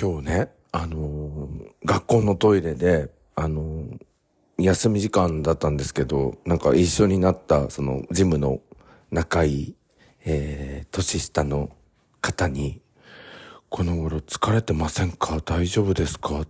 今日ね、あのー学校のトイレで、あのー休み時間だったんですけど、なんか一緒になった、その、ジムの仲いい、えー、年下の方に、この頃疲れてませんか？大丈夫ですか？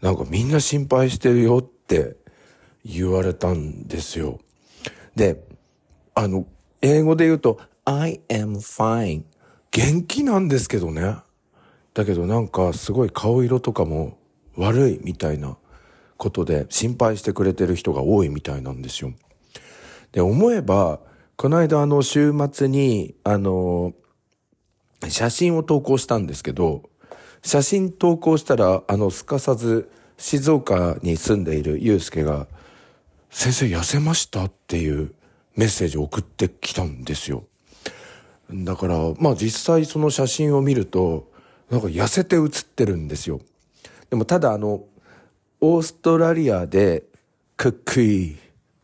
なんかみんな心配してるよって言われたんですよ。で、あの、英語で言うと、I am fine. 元気なんですけどね。だけどなんかすごい顔色とかも悪いみたいなことで心配してくれてる人が多いみたいなんですよ。で、思えば、この間あの週末に、あの、写真を投稿したんですけど、写真投稿したら、あの、すかさず静岡に住んでいるゆうすけが、先生痩せました？っていうメッセージを送ってきたんですよ。だから、まあ実際その写真を見ると、なんか痩せて写ってるんですよ。でもただあの、オーストラリアで、かっこいい、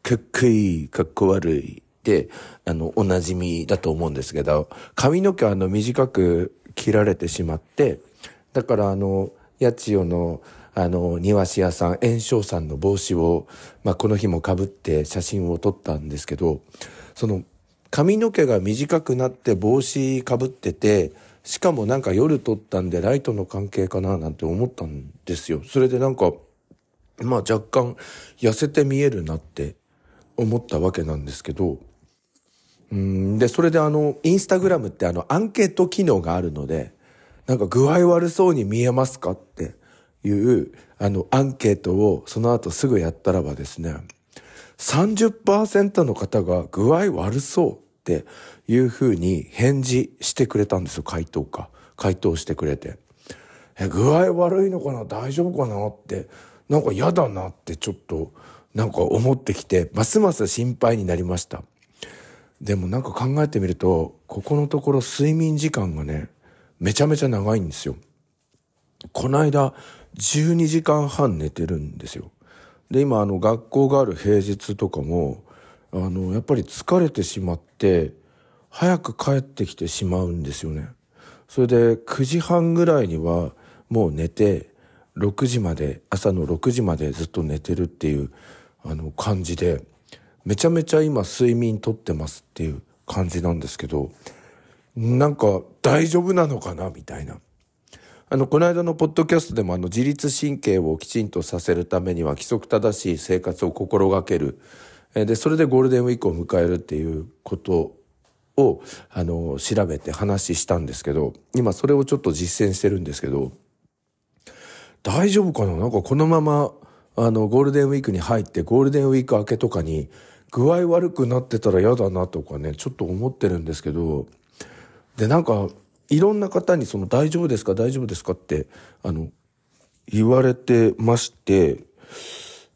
かっこいい、かっこ悪いって、あの、おなじみだと思うんですけど、髪の毛あの短く切られてしまって、だからあの、八千代のあの、庭師屋さん、炎章さんの帽子を、まあ、この日も被って写真を撮ったんですけど、その、髪の毛が短くなって帽子かぶってて、しかもなんか夜撮ったんでライトの関係かななんて思ったんですよ。それでなんか、まあ若干痩せて見えるなって思ったわけなんですけど、うんで、それであの、インスタグラムってあの、アンケート機能があるので、なんか具合悪そうに見えますかっていう、あの、アンケートをその後すぐやったらばですね、30%の方が具合悪そうっていうふうに返事してくれたんですよ、回答か。回答してくれて。え、具合悪いのかな？大丈夫かな？って、なんか嫌だなってちょっと、なんか思ってきて、ますます心配になりました。でもなんか考えてみると、ここのところ睡眠時間がね、めちゃめちゃ長いんですよ。この間、12時間半寝てるんですよ。で、今、あの、学校がある平日とかも、あの、やっぱり疲れてしまって、早く帰ってきてしまうんですよね。それで、9時半ぐらいには、もう寝て、6時まで、朝の6時までずっと寝てるっていう、あの、感じで、めちゃめちゃ今睡眠とってますっていう感じなんですけど、なんか大丈夫なのかなみたいな。あの、この間のポッドキャストでもあの自律神経をきちんとさせるためには規則正しい生活を心がける。で、それでゴールデンウィークを迎えるっていうことを、あの、調べて話したんですけど、今それをちょっと実践してるんですけど、大丈夫かな？なんかこのまま、あの、ゴールデンウィークに入って、ゴールデンウィーク明けとかに、具合悪くなってたら嫌だなとかね、ちょっと思ってるんですけど、で、なんか、いろんな方にその大丈夫ですか？大丈夫ですか？って、あの、言われてまして、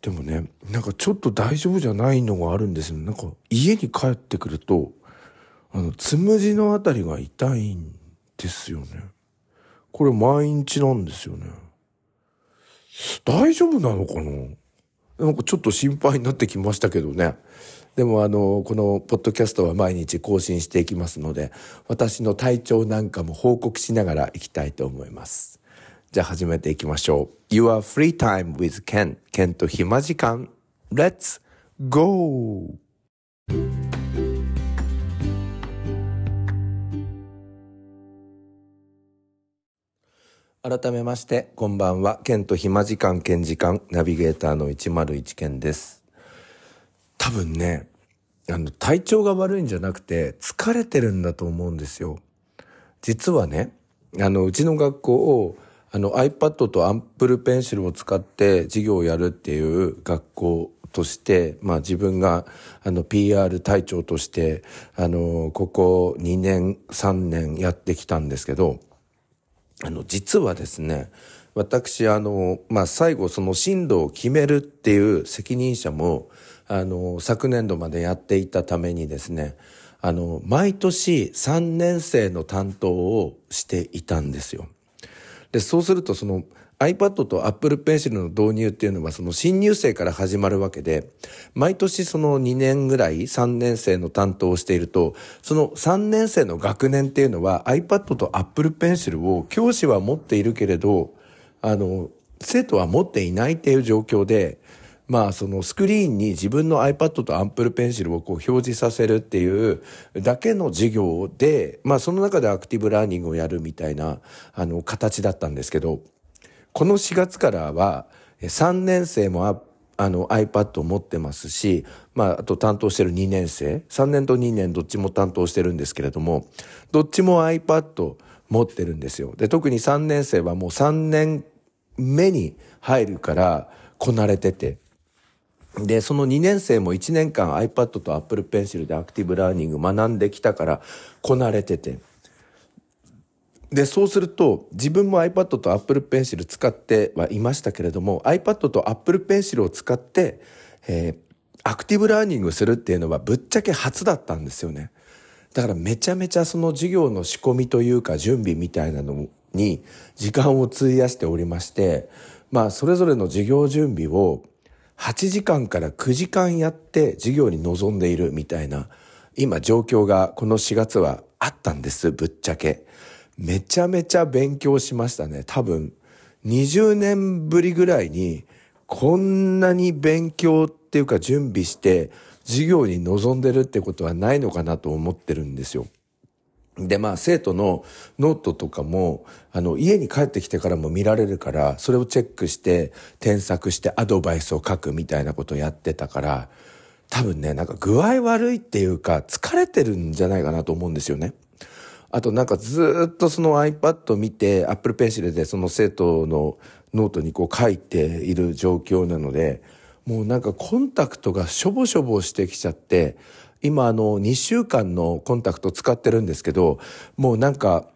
でもね、なんかちょっと大丈夫じゃないのがあるんですよ。なんか家に帰ってくると、あの、つむじのあたりが痛いんですよね。これ毎日なんですよね。大丈夫なのかな？なんかちょっと心配になってきましたけどね。でもあの、このポッドキャストは毎日更新していきますので、私の体調なんかも報告しながらいきたいと思います。じゃあ始めていきましょう。Your Free Time with Ken. ケンと暇時間。Let's go! 改めまして、こんばんは。ケンと暇時間、ケン時間、ナビゲーターの101ケンです。多分ね、あの、体調が悪いんじゃなくて、疲れてるんだと思うんですよ。実はね、あの、うちの学校を、あの、iPad と Apple Pencil を使って授業をやるっていう学校として、まあ自分が、あの、PR 隊長として、あの、ここ2年、3年やってきたんですけど、あの、実はですね、私、あの、まあ、最後、その進路を決めるっていう責任者も、あの、昨年度までやっていたためにですね、あの、毎年3年生の担当をしていたんですよ。で、そうすると、その、iPad と Apple Pencil の導入っていうのはその新入生から始まるわけで、毎年その2年ぐらい3年生の担当をしていると、その3年生の学年っていうのは iPad と Apple Pencil を教師は持っているけれど、あの、生徒は持っていないっていう状況で、まあそのスクリーンに自分の iPad と Apple Pencil をこう表示させるっていうだけの授業で、まあその中でアクティブラーニングをやるみたいなあの形だったんですけど、この4月からは3年生もあの iPad を持ってますし、まああと担当してる2年生、3年と2年どっちも担当してるんですけれども、どっちも iPad 持ってるんですよ。で、特に3年生はもう3年目に入るからこなれてて、で、その2年生も1年間 iPad と Apple Pencil でアクティブラーニング学んできたからこなれてて。で、そうすると自分も iPad と Apple Pencil 使ってはいましたけれども iPad と Apple Pencil を使って、えー、アクティブラーニングするっていうのはぶっちゃけ初だったんですよね。だからめちゃめちゃその授業の仕込みというか準備みたいなのに時間を費やしておりまして、まあそれぞれの授業準備を8時間から9時間やって授業に臨んでいるみたいな、今状況がこの4月はあったんです、ぶっちゃけ。めちゃめちゃ勉強しましたね。多分、20年ぶりぐらいに、こんなに勉強っていうか準備して授業に臨んでるってことはないのかなと思ってるんですよ。で、まあ、生徒のノートとかも、あの、家に帰ってきてからも見られるから、それをチェックして、添削してアドバイスを書くみたいなことをやってたから、多分ね、なんか具合悪いっていうか、疲れてるんじゃないかなと思うんですよね。あとなんかずっとその iPad 見て、Apple Pencil でその生徒のノートにこう書いている状況なので、もうなんかコンタクトがしょぼしょぼしてきちゃって、今あの2週間のコンタクト使ってるんですけど、もうなんか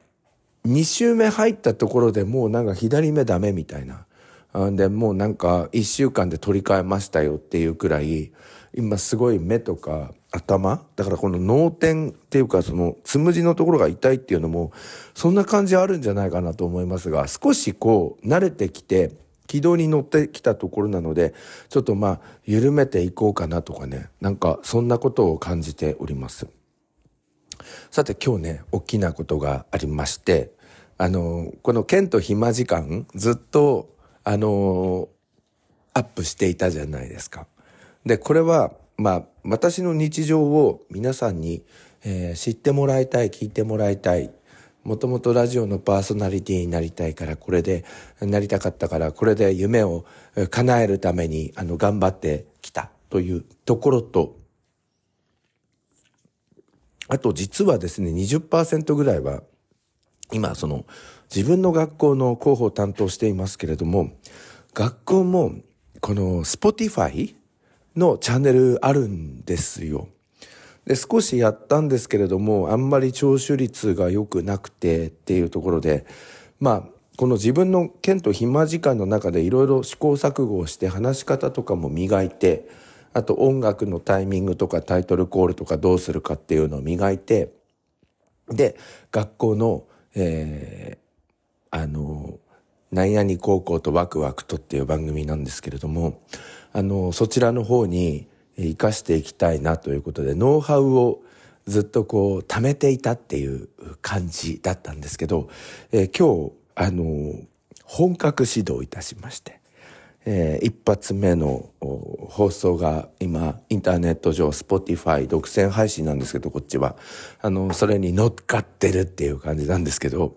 2週目入ったところでもうなんか左目ダメみたいな。で、もうなんか1週間で取り替えましたよっていうくらい、今すごい目とか頭だからこの脳天っていうかそのつむじのところが痛いっていうのもそんな感じあるんじゃないかなと思いますが少しこう慣れてきて軌道に乗ってきたところなので、ちょっとまあ、緩めていこうかなとかね、なんかそんなことを感じております。さて今日ね、大きなことがありまして、あの、この剣と暇時間、ずっと、あの、アップしていたじゃないですか。で、これは、まあ、私の日常を皆さんに、えー、知ってもらいたい、聞いてもらいたい、もともとラジオのパーソナリティになりたいから、これで、なりたかったから、これで夢を叶えるために、あの、頑張ってきたというところと、あと実はですね、20%ぐらいは、今、その、自分の学校の広報を担当していますけれども、学校も、この Spotify のチャンネルあるんですよ。で、少しやったんですけれども、あんまり聴取率が良くなくてっていうところで、まあ、この自分の剣と暇時間の中でいろいろ試行錯誤をして話し方とかも磨いて、あと音楽のタイミングとかタイトルコールとかどうするかっていうのを磨いて、で、学校の、えー、あの、なんやに高校とワクワクとっていう番組なんですけれども、あの、そちらの方に、生かしていきたいなということで、ノウハウをずっとこう、貯めていたっていう感じだったんですけど、えー、今日、あの、本格始動いたしまして、えー、一発目の放送が今、インターネット上、 Spotify 独占配信なんですけど、こっちは。あの、それに乗っかってるっていう感じなんですけど、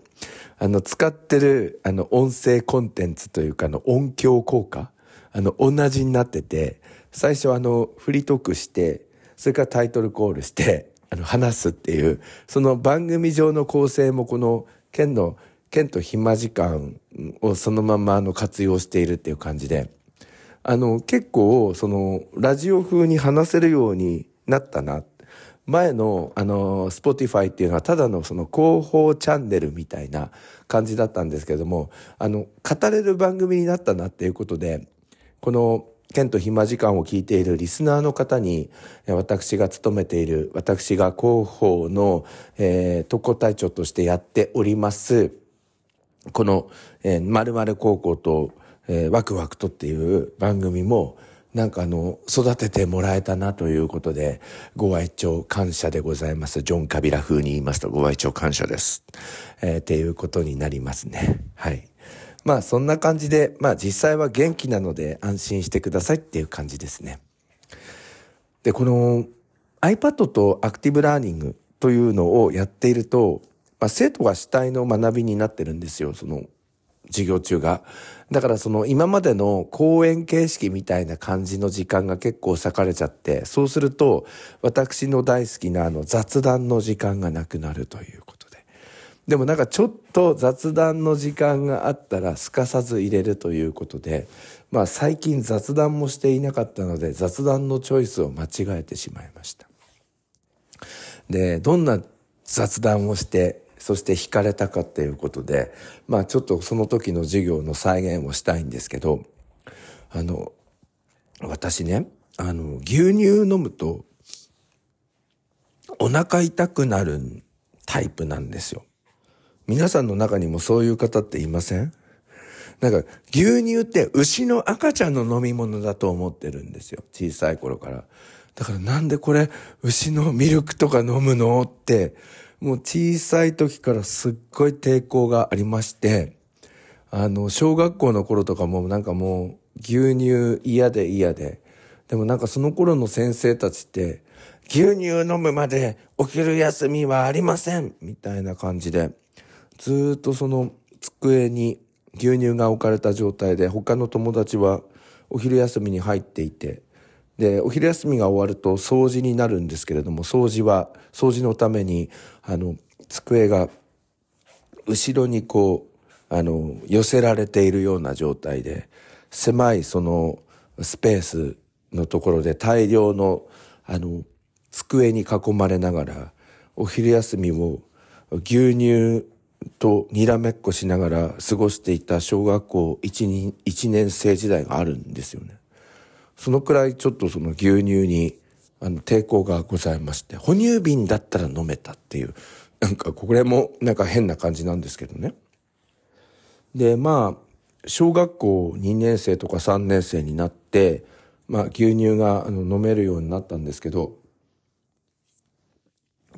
あの、使ってる、あの、音声コンテンツというか、の、音響効果、あの、同じになってて、最初あの、フリートークして、それからタイトルコールして、あの、話すっていう、その番組上の構成もこの、県の、県と暇時間をそのままあの活用しているっていう感じで、あの、結構、その、ラジオ風に話せるようになったな。前の、あの、 Spotify っていうのはただのその広報チャンネルみたいな感じだったんですけども、あの、語れる番組になったなっていうことで、この、ケント暇時間を聞いているリスナーの方に、私が勤めている、私が広報の、えー、特攻隊長としてやっております、この、えー、〇〇高校と、えー、ワクワクとっていう番組も、なんかあの、育ててもらえたなということで、ご愛聴感謝でございます。ジョン・カビラ風に言いますと、ご愛聴感謝です。えー、っていうことになりますね。はい。まあそんな感じで、まあ実際は元気なので安心してくださいっていう感じですね。で、この iPad とアクティブラーニングというのをやっていると、まあ、生徒が主体の学びになってるんですよ、その授業中が。だからその今までの講演形式みたいな感じの時間が結構割かれちゃって、そうすると私の大好きなあの雑談の時間がなくなるということで。もなんかちょっと雑談の時間があったらすかさず入れるということで、まあ最近雑談もしていなかったので雑談のチョイスを間違えてしまいました。で、どんな雑談をして、そして惹かれたかっていうことで、まあちょっとその時の授業の再現をしたいんですけど、あの、私ね、あの、牛乳飲むと、お腹痛くなるタイプなんですよ。皆さんの中にもそういう方っていません？なんか牛乳って牛の赤ちゃんの飲み物だと思ってるんですよ。小さい頃から。だからなんでこれ牛のミルクとか飲むのって、もう小さい時からすっごい抵抗がありまして、あの、小学校の頃とかもなんかもう牛乳嫌で嫌で、でもなんかその頃の先生たちって、牛乳飲むまでお昼休みはありませんみたいな感じで、ずっとその机に牛乳が置かれた状態で他の友達はお昼休みに入っていてでお昼休みが終わると掃除になるんですけれども掃除は掃除のためにあの机が後ろにこうあの寄せられているような状態で狭いそのスペースのところで大量のあの机に囲まれながらお昼休みを牛乳とにらめっこしながら過ごしていた小学校 1, 1年生時代があるんですよね。そのくらいちょっとその牛乳にあの抵抗がございまして、哺乳瓶だったら飲めたっていう、なんかこれもなんか変な感じなんですけどね。で、まあ、小学校2年生とか3年生になって、まあ牛乳があの飲めるようになったんですけど、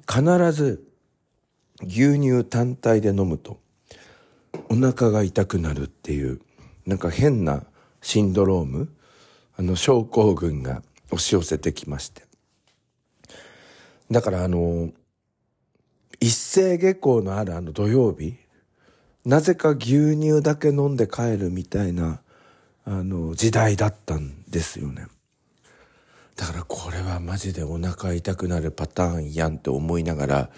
必ず牛乳単体で飲むとお腹が痛くなるっていうなんか変なシンドロームあの症候群が押し寄せてきまして。だからあの一斉下校のあるあの土曜日なぜか牛乳だけ飲んで帰るみたいなあの時代だったんですよね。だからこれはマジでお腹痛くなるパターンやんって思いながら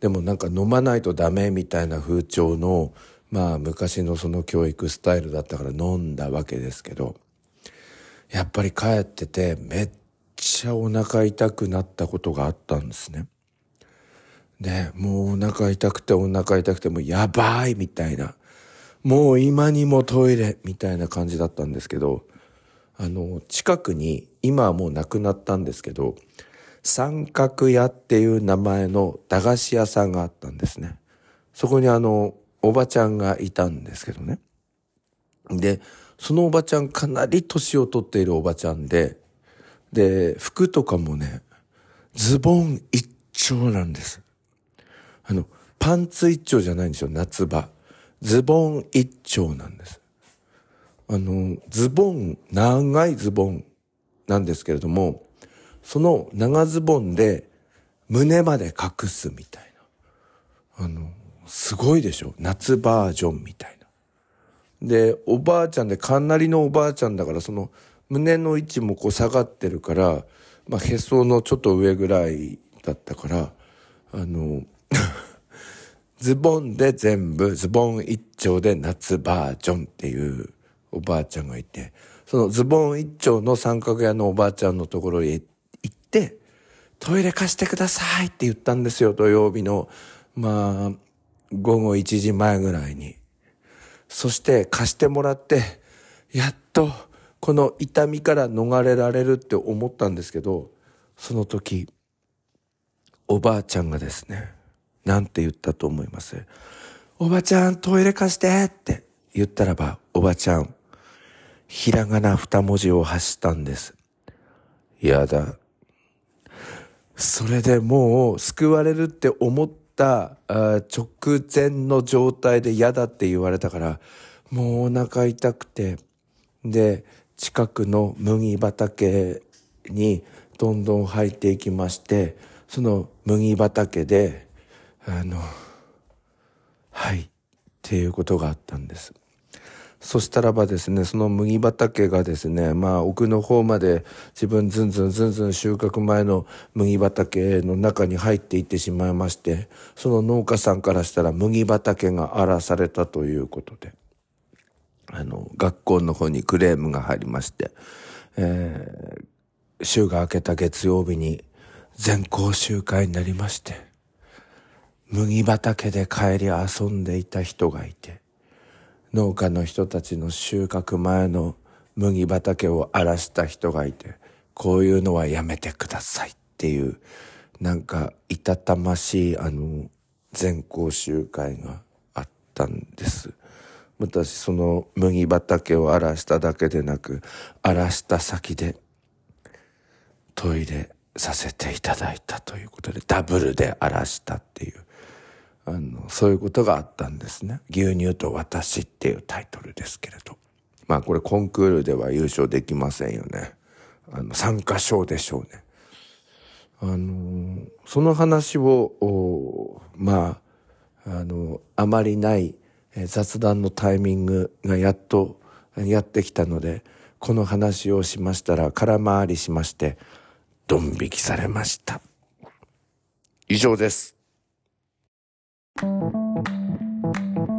でもなんか飲まないとダメみたいな風潮の、まあ昔のその教育スタイルだったから飲んだわけですけど、やっぱり帰っててめっちゃお腹痛くなったことがあったんですね。で、もうお腹痛くてお腹痛くてもうやばいみたいな。もう今にもトイレみたいな感じだったんですけど、あの、近くに、今はもう亡くなったんですけど、三角屋っていう名前の駄菓子屋さんがあったんですね。そこにあの、おばちゃんがいたんですけどね。で、そのおばちゃんかなり年を取っているおばちゃんで、で、服とかもね、ズボン一丁なんです。あの、パンツ一丁じゃないんですよ、夏場。ズボン一丁なんです。あの、ズボン、長いズボンなんですけれども、その長ズボンで胸まで隠すみたいな。あの、すごいでしょ？夏バージョンみたいな。で、おばあちゃんでかなりのおばあちゃんだから、その胸の位置もこう下がってるから、まあへそのちょっと上ぐらいだったから、あの、ズボンで全部、ズボン一丁で夏バージョンっていうおばあちゃんがいて、そのズボン一丁の三角屋のおばあちゃんのところへ行って、トイレ貸してくださいって言ったんですよ、土曜日の、まあ、午後1時前ぐらいに。そして貸してもらって、やっとこの痛みから逃れられるって思ったんですけど、その時、おばあちゃんがですね、なんて言ったと思います？おばちゃんトイレ貸してって言ったらば、おばちゃん、ひらがな二文字を発したんです。やだ。それでもう救われるって思った直前の状態で嫌だって言われたから、もうお腹痛くて、で、近くの麦畑にどんどん入っていきまして、その麦畑で、あの、はい、っていうことがあったんです。そしたらばですね、その麦畑がですね、まあ奥の方まで自分ずんずんずんずん収穫前の麦畑の中に入っていってしまいまして、その農家さんからしたら麦畑が荒らされたということで、あの、学校の方にクレームが入りまして、えー、週が明けた月曜日に全校集会になりまして、麦畑で帰り遊んでいた人がいて、農家の人たちの収穫前の麦畑を荒らした人がいて、こういうのはやめてくださいっていう、なんか、いたたましい、あの、全校集会があったんです。私、その麦畑を荒らしただけでなく、荒らした先で、トイレさせていただいたということで、ダブルで荒らしたっていう。あの、そういうことがあったんですね。牛乳と私っていうタイトルですけれど。まあこれコンクールでは優勝できませんよね。あの、参加賞でしょうね。あの、その話を、まあ、あの、あまりない雑談のタイミングがやっとやってきたので、この話をしましたら空回りしまして、ドン引きされました。以上です。Thank you.